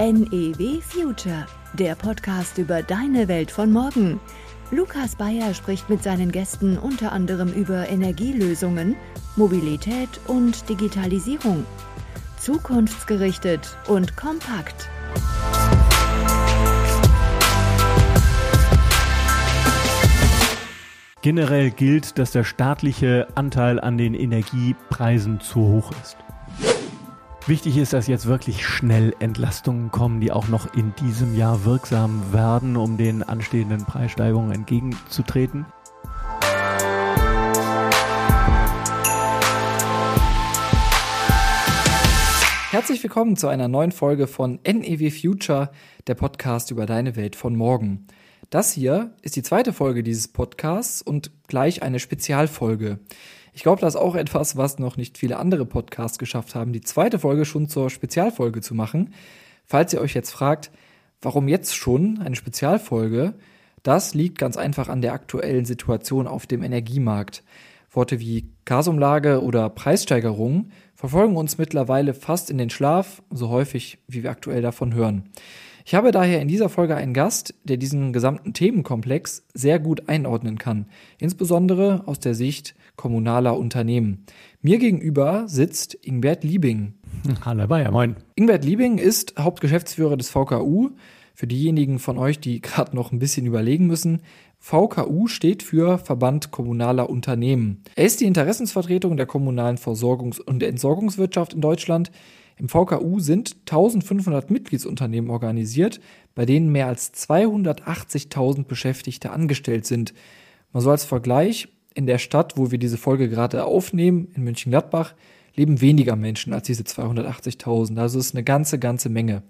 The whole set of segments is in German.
NEW Future, der Podcast über deine Welt von morgen. Lukas Bayer spricht mit seinen Gästen unter anderem über Energielösungen, Mobilität und Digitalisierung. Zukunftsgerichtet und kompakt. Generell gilt, dass der staatliche Anteil an den Energiepreisen zu hoch ist. Wichtig ist, dass jetzt wirklich schnell Entlastungen kommen, die auch noch in diesem Jahr wirksam werden, um den anstehenden Preissteigerungen entgegenzutreten. Herzlich willkommen zu einer neuen Folge von NEW Future, der Podcast über deine Welt von morgen. Das hier ist die zweite Folge dieses Podcasts und gleich eine Spezialfolge. Ich glaube, das ist auch etwas, was noch nicht viele andere Podcasts geschafft haben, die zweite Folge schon zur Spezialfolge zu machen. Falls ihr euch jetzt fragt, warum jetzt schon eine Spezialfolge, das liegt ganz einfach an der aktuellen Situation auf dem Energiemarkt. Worte wie Gasumlage oder Preissteigerung verfolgen uns mittlerweile fast in den Schlaf, so häufig wie wir aktuell davon hören. Ich habe daher in dieser Folge einen Gast, der diesen gesamten Themenkomplex sehr gut einordnen kann, insbesondere aus der Sicht kommunaler Unternehmen. Mir gegenüber sitzt Ingbert Liebing. Hallo Bayer, moin. Ingbert Liebing ist Hauptgeschäftsführer des VKU. Für diejenigen von euch, die gerade noch ein bisschen überlegen müssen, VKU steht für Verband kommunaler Unternehmen. Er ist die Interessensvertretung der kommunalen Versorgungs- und Entsorgungswirtschaft in Deutschland im VKU sind 1500 Mitgliedsunternehmen organisiert, bei denen mehr als 280.000 Beschäftigte angestellt sind. Mal so als Vergleich, in der Stadt, wo wir diese Folge gerade aufnehmen, in München-Gladbach, leben weniger Menschen als diese 280.000. Also ist eine ganze, ganze Menge.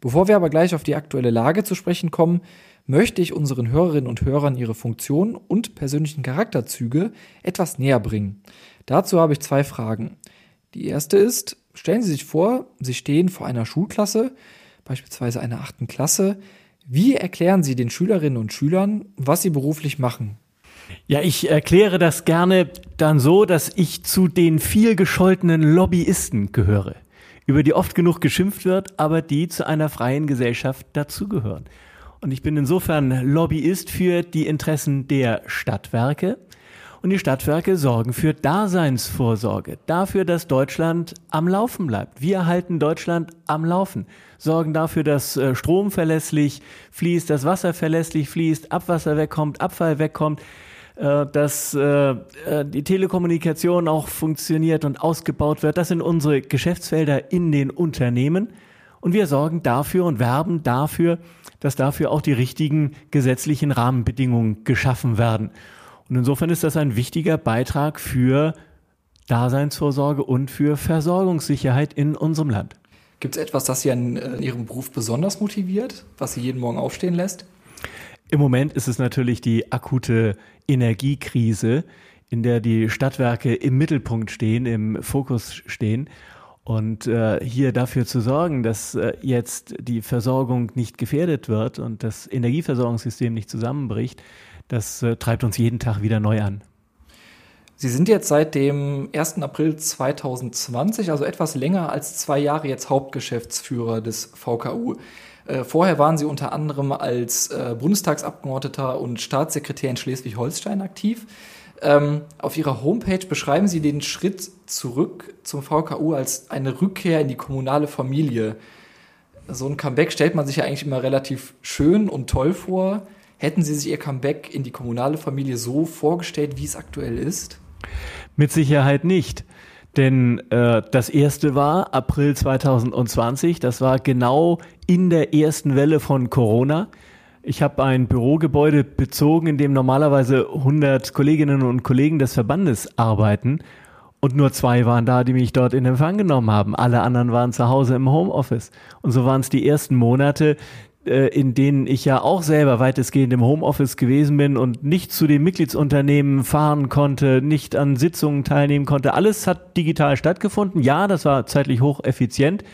Bevor wir aber gleich auf die aktuelle Lage zu sprechen kommen, möchte ich unseren Hörerinnen und Hörern ihre Funktion und persönlichen Charakterzüge etwas näher bringen. Dazu habe ich zwei Fragen. Die erste ist, Stellen Sie sich vor, Sie stehen vor einer Schulklasse, beispielsweise einer achten Klasse. Wie erklären Sie den Schülerinnen und Schülern, was sie beruflich machen? Ja, ich erkläre das gerne dann so, dass ich zu den viel gescholtenen Lobbyisten gehöre, über die oft genug geschimpft wird, aber die zu einer freien Gesellschaft dazugehören. Und ich bin insofern Lobbyist für die Interessen der Stadtwerke, und die Stadtwerke sorgen für Daseinsvorsorge, dafür, dass Deutschland am Laufen bleibt. Wir halten Deutschland am Laufen, sorgen dafür, dass äh, Strom verlässlich fließt, dass Wasser verlässlich fließt, Abwasser wegkommt, Abfall wegkommt äh, dass äh, die Telekommunikation auch funktioniert und ausgebaut wird. Das sind unsere Geschäftsfelder in den Unternehmen. Und wir sorgen dafür und werben dafür, dass dafür auch die richtigen gesetzlichen Rahmenbedingungen geschaffen werden. Und insofern ist das ein wichtiger Beitrag für Daseinsvorsorge und für Versorgungssicherheit in unserem Land. Gibt es etwas, das Sie an äh, Ihrem Beruf besonders motiviert, was Sie jeden Morgen aufstehen lässt? Im Moment ist es natürlich die akute Energiekrise, in der die Stadtwerke im Mittelpunkt stehen, im Fokus stehen. Und äh, hier dafür zu sorgen, dass äh, jetzt die Versorgung nicht gefährdet wird und das Energieversorgungssystem nicht zusammenbricht, das äh, treibt uns jeden Tag wieder neu an. Sie sind jetzt seit dem 1. April 2020, also etwas länger als zwei Jahre, jetzt Hauptgeschäftsführer des VKU. Äh, vorher waren Sie unter anderem als äh, Bundestagsabgeordneter und Staatssekretär in Schleswig-Holstein aktiv. Ähm, auf Ihrer Homepage beschreiben Sie den Schritt zurück zum VKU als eine Rückkehr in die kommunale Familie. So ein Comeback stellt man sich ja eigentlich immer relativ schön und toll vor. Hätten Sie sich Ihr Comeback in die kommunale Familie so vorgestellt, wie es aktuell ist? Mit Sicherheit nicht. Denn äh, das erste war April 2020, das war genau in der ersten Welle von Corona. Ich habe ein Bürogebäude bezogen, in dem normalerweise 100 Kolleginnen und Kollegen des Verbandes arbeiten. Und nur zwei waren da, die mich dort in Empfang genommen haben. Alle anderen waren zu Hause im Homeoffice. Und so waren es die ersten Monate, in denen ich ja auch selber weitestgehend im Homeoffice gewesen bin und nicht zu den Mitgliedsunternehmen fahren konnte, nicht an Sitzungen teilnehmen konnte. Alles hat digital stattgefunden. Ja, das war zeitlich hocheffizient,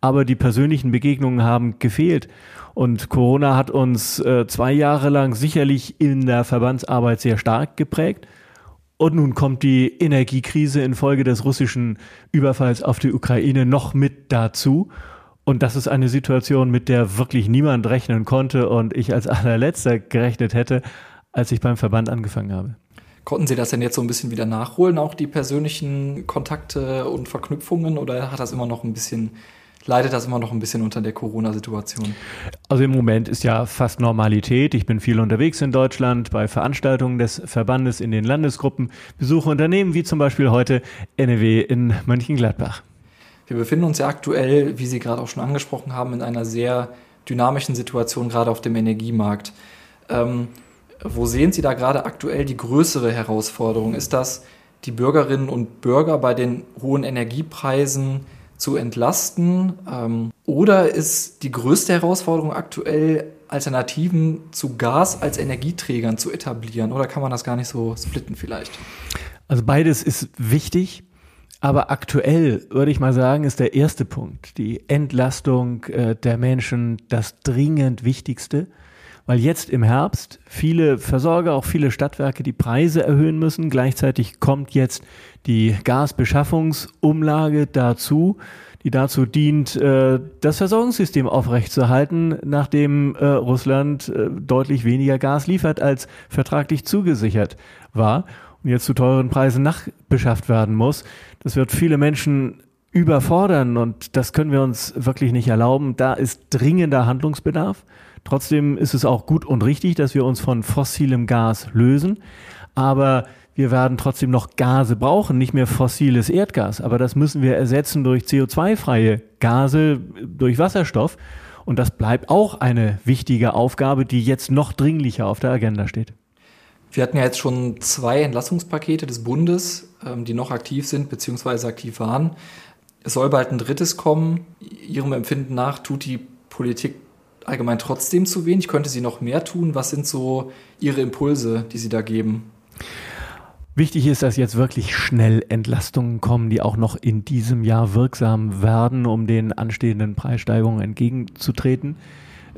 aber die persönlichen Begegnungen haben gefehlt. Und Corona hat uns äh, zwei Jahre lang sicherlich in der Verbandsarbeit sehr stark geprägt. Und nun kommt die Energiekrise infolge des russischen Überfalls auf die Ukraine noch mit dazu. Und das ist eine Situation, mit der wirklich niemand rechnen konnte und ich als allerletzter gerechnet hätte, als ich beim Verband angefangen habe. Konnten Sie das denn jetzt so ein bisschen wieder nachholen, auch die persönlichen Kontakte und Verknüpfungen, oder hat das immer noch ein bisschen, leidet das immer noch ein bisschen unter der Corona-Situation? Also im Moment ist ja fast Normalität. Ich bin viel unterwegs in Deutschland bei Veranstaltungen des Verbandes in den Landesgruppen, besuche Unternehmen wie zum Beispiel heute NEW in Mönchengladbach. Wir befinden uns ja aktuell, wie Sie gerade auch schon angesprochen haben, in einer sehr dynamischen Situation, gerade auf dem Energiemarkt. Ähm, wo sehen Sie da gerade aktuell die größere Herausforderung? Ist das, die Bürgerinnen und Bürger bei den hohen Energiepreisen zu entlasten? Ähm, oder ist die größte Herausforderung aktuell, Alternativen zu Gas als Energieträgern zu etablieren? Oder kann man das gar nicht so splitten vielleicht? Also beides ist wichtig. Aber aktuell würde ich mal sagen, ist der erste Punkt, die Entlastung äh, der Menschen, das dringend Wichtigste, weil jetzt im Herbst viele Versorger, auch viele Stadtwerke die Preise erhöhen müssen. Gleichzeitig kommt jetzt die Gasbeschaffungsumlage dazu, die dazu dient, äh, das Versorgungssystem aufrechtzuerhalten, nachdem äh, Russland äh, deutlich weniger Gas liefert, als vertraglich zugesichert war und jetzt zu teuren Preisen nachbeschafft werden muss. Das wird viele Menschen überfordern und das können wir uns wirklich nicht erlauben. Da ist dringender Handlungsbedarf. Trotzdem ist es auch gut und richtig, dass wir uns von fossilem Gas lösen. Aber wir werden trotzdem noch Gase brauchen, nicht mehr fossiles Erdgas. Aber das müssen wir ersetzen durch CO2-freie Gase, durch Wasserstoff. Und das bleibt auch eine wichtige Aufgabe, die jetzt noch dringlicher auf der Agenda steht. Wir hatten ja jetzt schon zwei Entlassungspakete des Bundes, ähm, die noch aktiv sind bzw. aktiv waren. Es soll bald ein drittes kommen. Ihrem Empfinden nach tut die Politik allgemein trotzdem zu wenig? Könnte sie noch mehr tun? Was sind so Ihre Impulse, die Sie da geben? Wichtig ist, dass jetzt wirklich schnell Entlastungen kommen, die auch noch in diesem Jahr wirksam werden, um den anstehenden Preissteigerungen entgegenzutreten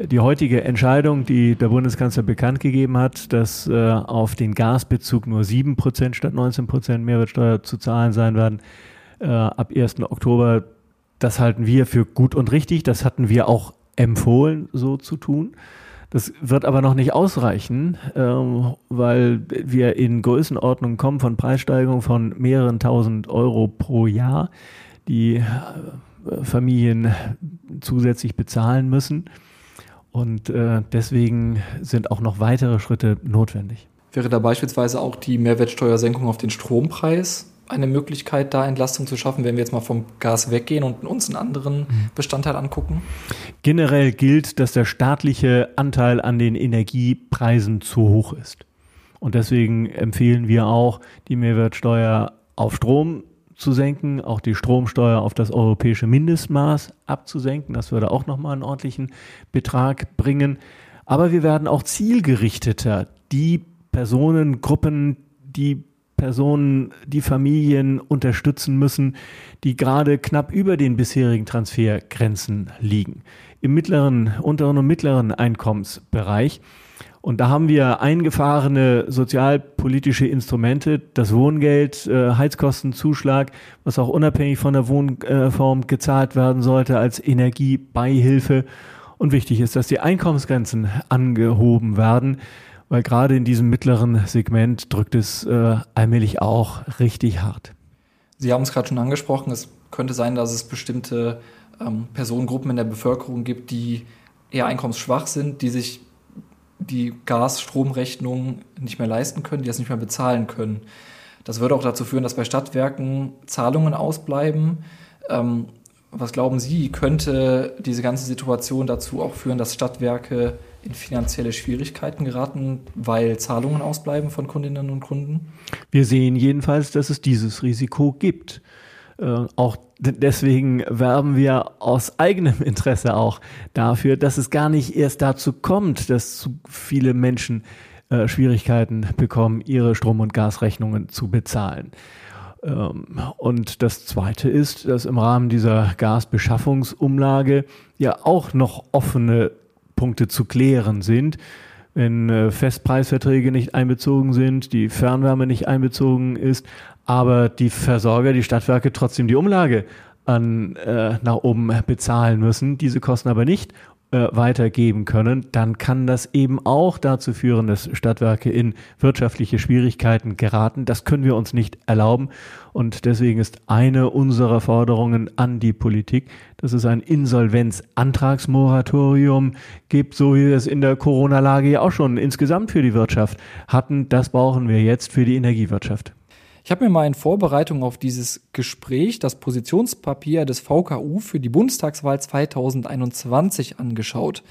die heutige Entscheidung, die der Bundeskanzler bekannt gegeben hat, dass äh, auf den Gasbezug nur 7% statt 19% Mehrwertsteuer zu zahlen sein werden, äh, ab 1. Oktober, das halten wir für gut und richtig. Das hatten wir auch empfohlen, so zu tun. Das wird aber noch nicht ausreichen, ähm, weil wir in Größenordnungen kommen von Preissteigerungen von mehreren tausend Euro pro Jahr, die äh, Familien zusätzlich bezahlen müssen. Und äh, deswegen sind auch noch weitere Schritte notwendig. Wäre da beispielsweise auch die Mehrwertsteuersenkung auf den Strompreis eine Möglichkeit, da Entlastung zu schaffen, wenn wir jetzt mal vom Gas weggehen und uns einen anderen mhm. Bestandteil angucken? Generell gilt, dass der staatliche Anteil an den Energiepreisen zu hoch ist. Und deswegen empfehlen wir auch, die Mehrwertsteuer auf Strom zu senken, auch die Stromsteuer auf das europäische Mindestmaß abzusenken. Das würde auch nochmal einen ordentlichen Betrag bringen. Aber wir werden auch zielgerichteter die Personengruppen, die Personen, die Familien unterstützen müssen, die gerade knapp über den bisherigen Transfergrenzen liegen. Im mittleren, unteren und mittleren Einkommensbereich. Und da haben wir eingefahrene sozialpolitische Instrumente, das Wohngeld, äh, Heizkostenzuschlag, was auch unabhängig von der Wohnform gezahlt werden sollte als Energiebeihilfe. Und wichtig ist, dass die Einkommensgrenzen angehoben werden, weil gerade in diesem mittleren Segment drückt es äh, allmählich auch richtig hart. Sie haben es gerade schon angesprochen, es könnte sein, dass es bestimmte ähm, Personengruppen in der Bevölkerung gibt, die eher einkommensschwach sind, die sich die Gas-Stromrechnung nicht mehr leisten können, die das nicht mehr bezahlen können. Das würde auch dazu führen, dass bei Stadtwerken Zahlungen ausbleiben. Ähm, was glauben Sie, könnte diese ganze Situation dazu auch führen, dass Stadtwerke in finanzielle Schwierigkeiten geraten, weil Zahlungen ausbleiben von Kundinnen und Kunden? Wir sehen jedenfalls, dass es dieses Risiko gibt. Äh, auch deswegen werben wir aus eigenem Interesse auch dafür, dass es gar nicht erst dazu kommt, dass zu viele Menschen äh, Schwierigkeiten bekommen, ihre Strom- und Gasrechnungen zu bezahlen. Ähm, und das Zweite ist, dass im Rahmen dieser Gasbeschaffungsumlage ja auch noch offene Punkte zu klären sind wenn äh, Festpreisverträge nicht einbezogen sind, die Fernwärme nicht einbezogen ist, aber die Versorger, die Stadtwerke trotzdem die Umlage an, äh, nach oben bezahlen müssen, diese Kosten aber nicht äh, weitergeben können, dann kann das eben auch dazu führen, dass Stadtwerke in wirtschaftliche Schwierigkeiten geraten. Das können wir uns nicht erlauben. Und deswegen ist eine unserer Forderungen an die Politik, dass es ein Insolvenzantragsmoratorium gibt, so wie wir es in der Corona-Lage ja auch schon insgesamt für die Wirtschaft hatten. Das brauchen wir jetzt für die Energiewirtschaft. Ich habe mir mal in Vorbereitung auf dieses Gespräch das Positionspapier des VKU für die Bundestagswahl 2021 angeschaut.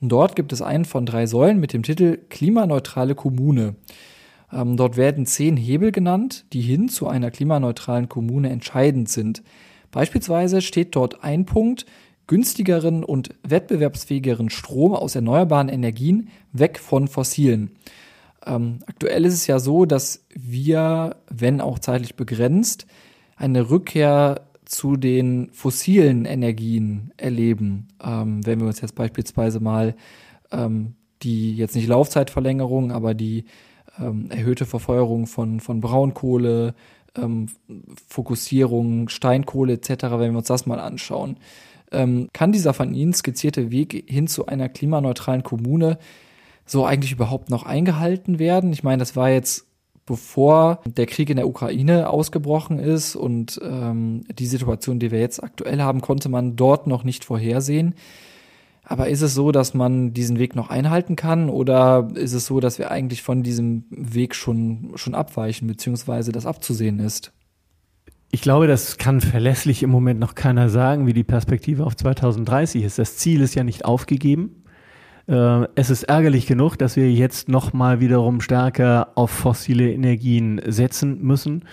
Dort gibt es einen von drei Säulen mit dem Titel Klimaneutrale Kommune. Ähm, dort werden zehn Hebel genannt, die hin zu einer klimaneutralen Kommune entscheidend sind. Beispielsweise steht dort ein Punkt, günstigeren und wettbewerbsfähigeren Strom aus erneuerbaren Energien weg von fossilen. Ähm, aktuell ist es ja so, dass wir, wenn auch zeitlich begrenzt, eine Rückkehr zu den fossilen Energien erleben. Ähm, wenn wir uns jetzt beispielsweise mal ähm, die jetzt nicht Laufzeitverlängerung, aber die ähm, erhöhte Verfeuerung von, von Braunkohle, ähm, Fokussierung, Steinkohle etc., wenn wir uns das mal anschauen, ähm, kann dieser von Ihnen skizzierte Weg hin zu einer klimaneutralen Kommune so eigentlich überhaupt noch eingehalten werden? Ich meine, das war jetzt bevor der Krieg in der Ukraine ausgebrochen ist und ähm, die Situation, die wir jetzt aktuell haben, konnte man dort noch nicht vorhersehen. Aber ist es so, dass man diesen Weg noch einhalten kann oder ist es so, dass wir eigentlich von diesem Weg schon, schon abweichen, beziehungsweise das abzusehen ist? Ich glaube, das kann verlässlich im Moment noch keiner sagen, wie die Perspektive auf 2030 ist. Das Ziel ist ja nicht aufgegeben. Äh, es ist ärgerlich genug, dass wir jetzt nochmal wiederum stärker auf fossile Energien setzen müssen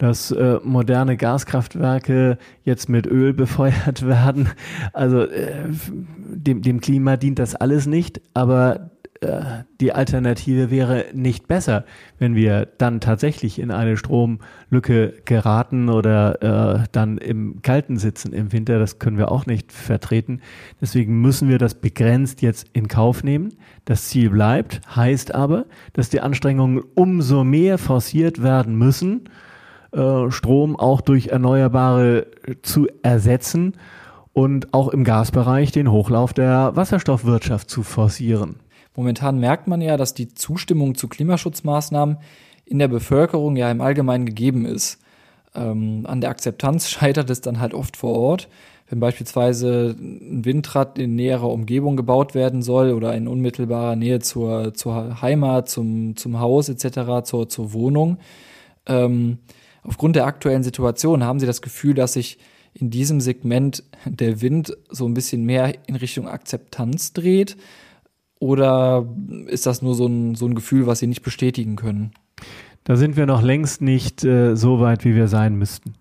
dass äh, moderne Gaskraftwerke jetzt mit Öl befeuert werden. Also äh, dem, dem Klima dient das alles nicht, aber die Alternative wäre nicht besser, wenn wir dann tatsächlich in eine Stromlücke geraten oder äh, dann im Kalten sitzen im Winter. Das können wir auch nicht vertreten. Deswegen müssen wir das begrenzt jetzt in Kauf nehmen. Das Ziel bleibt, heißt aber, dass die Anstrengungen umso mehr forciert werden müssen, äh, Strom auch durch Erneuerbare zu ersetzen und auch im Gasbereich den Hochlauf der Wasserstoffwirtschaft zu forcieren. Momentan merkt man ja, dass die Zustimmung zu Klimaschutzmaßnahmen in der Bevölkerung ja im Allgemeinen gegeben ist. Ähm, an der Akzeptanz scheitert es dann halt oft vor Ort. Wenn beispielsweise ein Windrad in näherer Umgebung gebaut werden soll oder in unmittelbarer Nähe zur, zur Heimat, zum, zum Haus etc., zur, zur Wohnung. Ähm, aufgrund der aktuellen Situation haben Sie das Gefühl, dass sich in diesem Segment der Wind so ein bisschen mehr in Richtung Akzeptanz dreht? Oder ist das nur so ein, so ein Gefühl, was Sie nicht bestätigen können? Da sind wir noch längst nicht äh, so weit, wie wir sein müssten.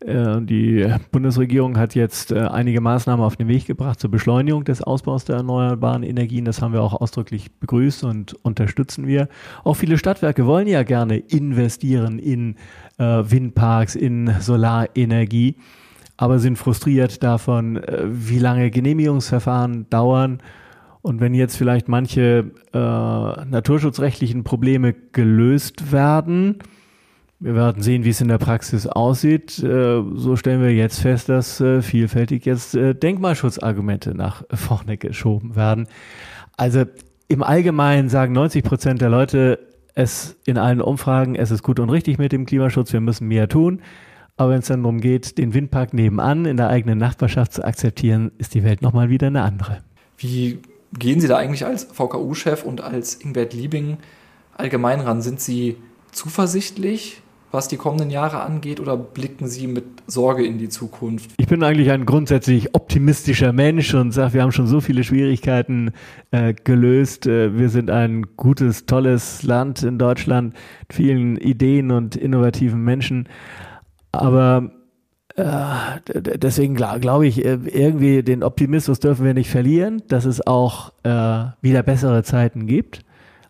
Äh, die Bundesregierung hat jetzt äh, einige Maßnahmen auf den Weg gebracht zur Beschleunigung des Ausbaus der erneuerbaren Energien. Das haben wir auch ausdrücklich begrüßt und unterstützen wir. Auch viele Stadtwerke wollen ja gerne investieren in äh, Windparks, in Solarenergie, aber sind frustriert davon, wie lange Genehmigungsverfahren dauern und wenn jetzt vielleicht manche äh, naturschutzrechtlichen Probleme gelöst werden, wir werden sehen, wie es in der Praxis aussieht. Äh, so stellen wir jetzt fest, dass äh, vielfältig jetzt äh, Denkmalschutzargumente nach vorne geschoben werden. Also im Allgemeinen sagen 90 Prozent der Leute es in allen Umfragen, es ist gut und richtig mit dem Klimaschutz, wir müssen mehr tun. Aber wenn es dann darum geht, den Windpark nebenan in der eigenen Nachbarschaft zu akzeptieren, ist die Welt nochmal wieder eine andere. Wie gehen Sie da eigentlich als VKU-Chef und als Ingbert Liebing allgemein ran? Sind Sie zuversichtlich, was die kommenden Jahre angeht, oder blicken Sie mit Sorge in die Zukunft? Ich bin eigentlich ein grundsätzlich optimistischer Mensch und sage, wir haben schon so viele Schwierigkeiten äh, gelöst. Äh, wir sind ein gutes, tolles Land in Deutschland mit vielen Ideen und innovativen Menschen. Aber deswegen glaube glaub ich, äh, irgendwie den Optimismus dürfen wir nicht verlieren, dass es auch äh, wieder bessere Zeiten gibt.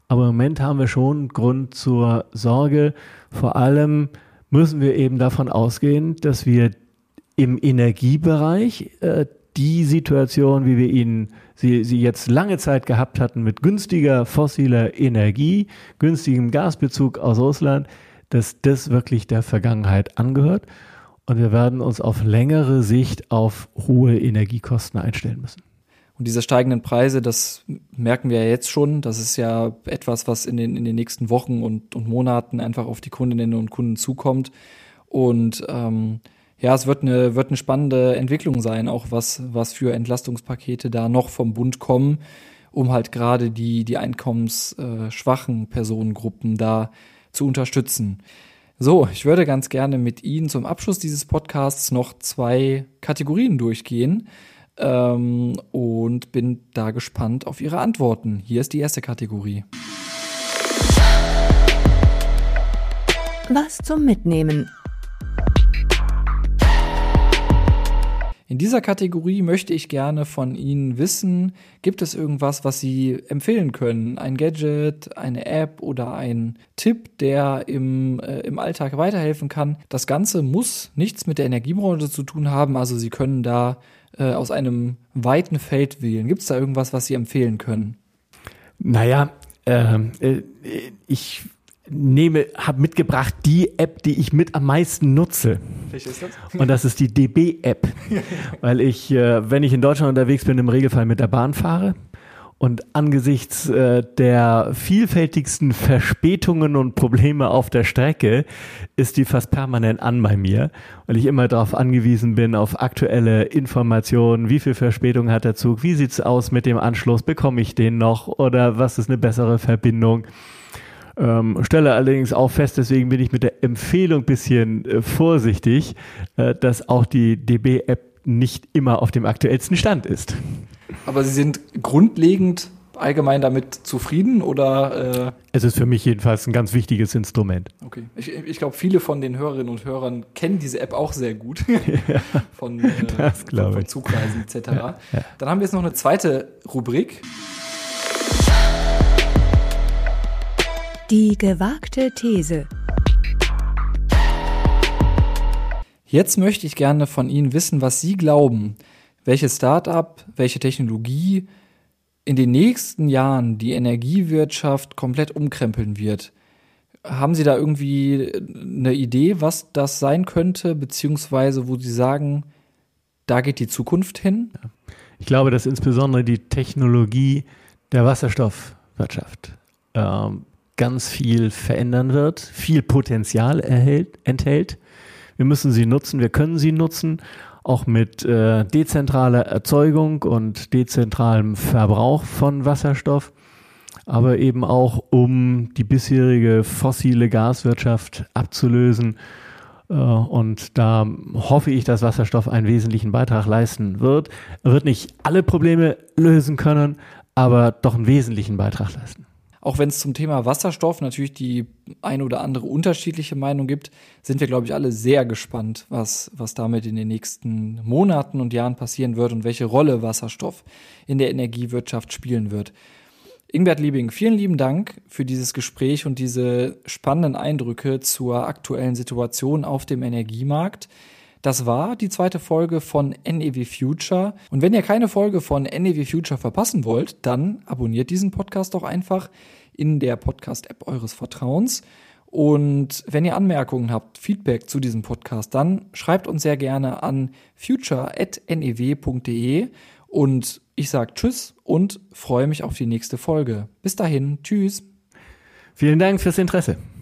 Aber im Moment haben wir schon Grund zur Sorge. Vor allem müssen wir eben davon ausgehen, dass wir im Energiebereich äh, die Situation, wie wir ihn sie, sie jetzt lange Zeit gehabt hatten, mit günstiger fossiler Energie, günstigem Gasbezug aus Russland, dass das wirklich der Vergangenheit angehört. Und wir werden uns auf längere Sicht auf hohe Energiekosten einstellen müssen. Und diese steigenden Preise, das merken wir ja jetzt schon. Das ist ja etwas, was in den, in den nächsten Wochen und, und Monaten einfach auf die Kundinnen und Kunden zukommt. Und ähm, ja, es wird eine, wird eine spannende Entwicklung sein, auch was, was für Entlastungspakete da noch vom Bund kommen, um halt gerade die, die einkommensschwachen Personengruppen da zu unterstützen. So, ich würde ganz gerne mit Ihnen zum Abschluss dieses Podcasts noch zwei Kategorien durchgehen ähm, und bin da gespannt auf Ihre Antworten. Hier ist die erste Kategorie. Was zum Mitnehmen. In dieser Kategorie möchte ich gerne von Ihnen wissen, gibt es irgendwas, was Sie empfehlen können? Ein Gadget, eine App oder ein Tipp, der im, äh, im Alltag weiterhelfen kann? Das Ganze muss nichts mit der Energiebranche zu tun haben, also Sie können da äh, aus einem weiten Feld wählen. Gibt es da irgendwas, was Sie empfehlen können? Naja, ähm, äh, ich nehme, habe mitgebracht die App, die ich mit am meisten nutze. Welche ist das? Und das ist die DB-App. Weil ich, äh, wenn ich in Deutschland unterwegs bin, im Regelfall mit der Bahn fahre. Und angesichts äh, der vielfältigsten Verspätungen und Probleme auf der Strecke ist die fast permanent an bei mir, weil ich immer darauf angewiesen bin, auf aktuelle Informationen, wie viel Verspätung hat der Zug, wie sieht's aus mit dem Anschluss, bekomme ich den noch oder was ist eine bessere Verbindung. Ähm, stelle allerdings auch fest, deswegen bin ich mit der Empfehlung bisschen äh, vorsichtig, äh, dass auch die DB-App nicht immer auf dem aktuellsten Stand ist. Aber Sie sind grundlegend allgemein damit zufrieden oder? Äh Es ist für mich jedenfalls ein ganz wichtiges Instrument. Okay. Ich, ich glaube, viele von den Hörerinnen und Hörern kennen diese App auch sehr gut. von, äh, das von, von. Zugreisen etc. Dann haben wir jetzt noch eine zweite Rubrik. Die gewagte These. Jetzt möchte ich gerne von Ihnen wissen, was Sie glauben, welches Start-up, welche Technologie in den nächsten Jahren die Energiewirtschaft komplett umkrempeln wird. Haben Sie da irgendwie eine Idee, was das sein könnte, beziehungsweise wo Sie sagen, da geht die Zukunft hin? Ich glaube, dass insbesondere die Technologie der Wasserstoffwirtschaft ähm, ganz viel verändern wird, viel Potenzial erhält, enthält. Wir müssen sie nutzen, wir können sie nutzen, auch mit äh, dezentraler Erzeugung und dezentralem Verbrauch von Wasserstoff, aber eben auch um die bisherige fossile Gaswirtschaft abzulösen. Äh, Und da hoffe ich, dass Wasserstoff einen wesentlichen Beitrag leisten wird. Er wird nicht alle Probleme lösen können, aber doch einen wesentlichen Beitrag leisten. Auch wenn es zum Thema Wasserstoff natürlich die eine oder andere unterschiedliche Meinung gibt, sind wir, glaube ich, alle sehr gespannt, was, was damit in den nächsten Monaten und Jahren passieren wird und welche Rolle Wasserstoff in der Energiewirtschaft spielen wird. Ingbert Liebing, vielen lieben Dank für dieses Gespräch und diese spannenden Eindrücke zur aktuellen Situation auf dem Energiemarkt. Das war die zweite Folge von NEW Future. Und wenn ihr keine Folge von NEW Future verpassen wollt, dann abonniert diesen Podcast doch einfach in der Podcast-App eures Vertrauens. Und wenn ihr Anmerkungen habt, Feedback zu diesem Podcast, dann schreibt uns sehr gerne an future.new.de und ich sage Tschüss und freue mich auf die nächste Folge. Bis dahin, Tschüss. Vielen Dank fürs Interesse.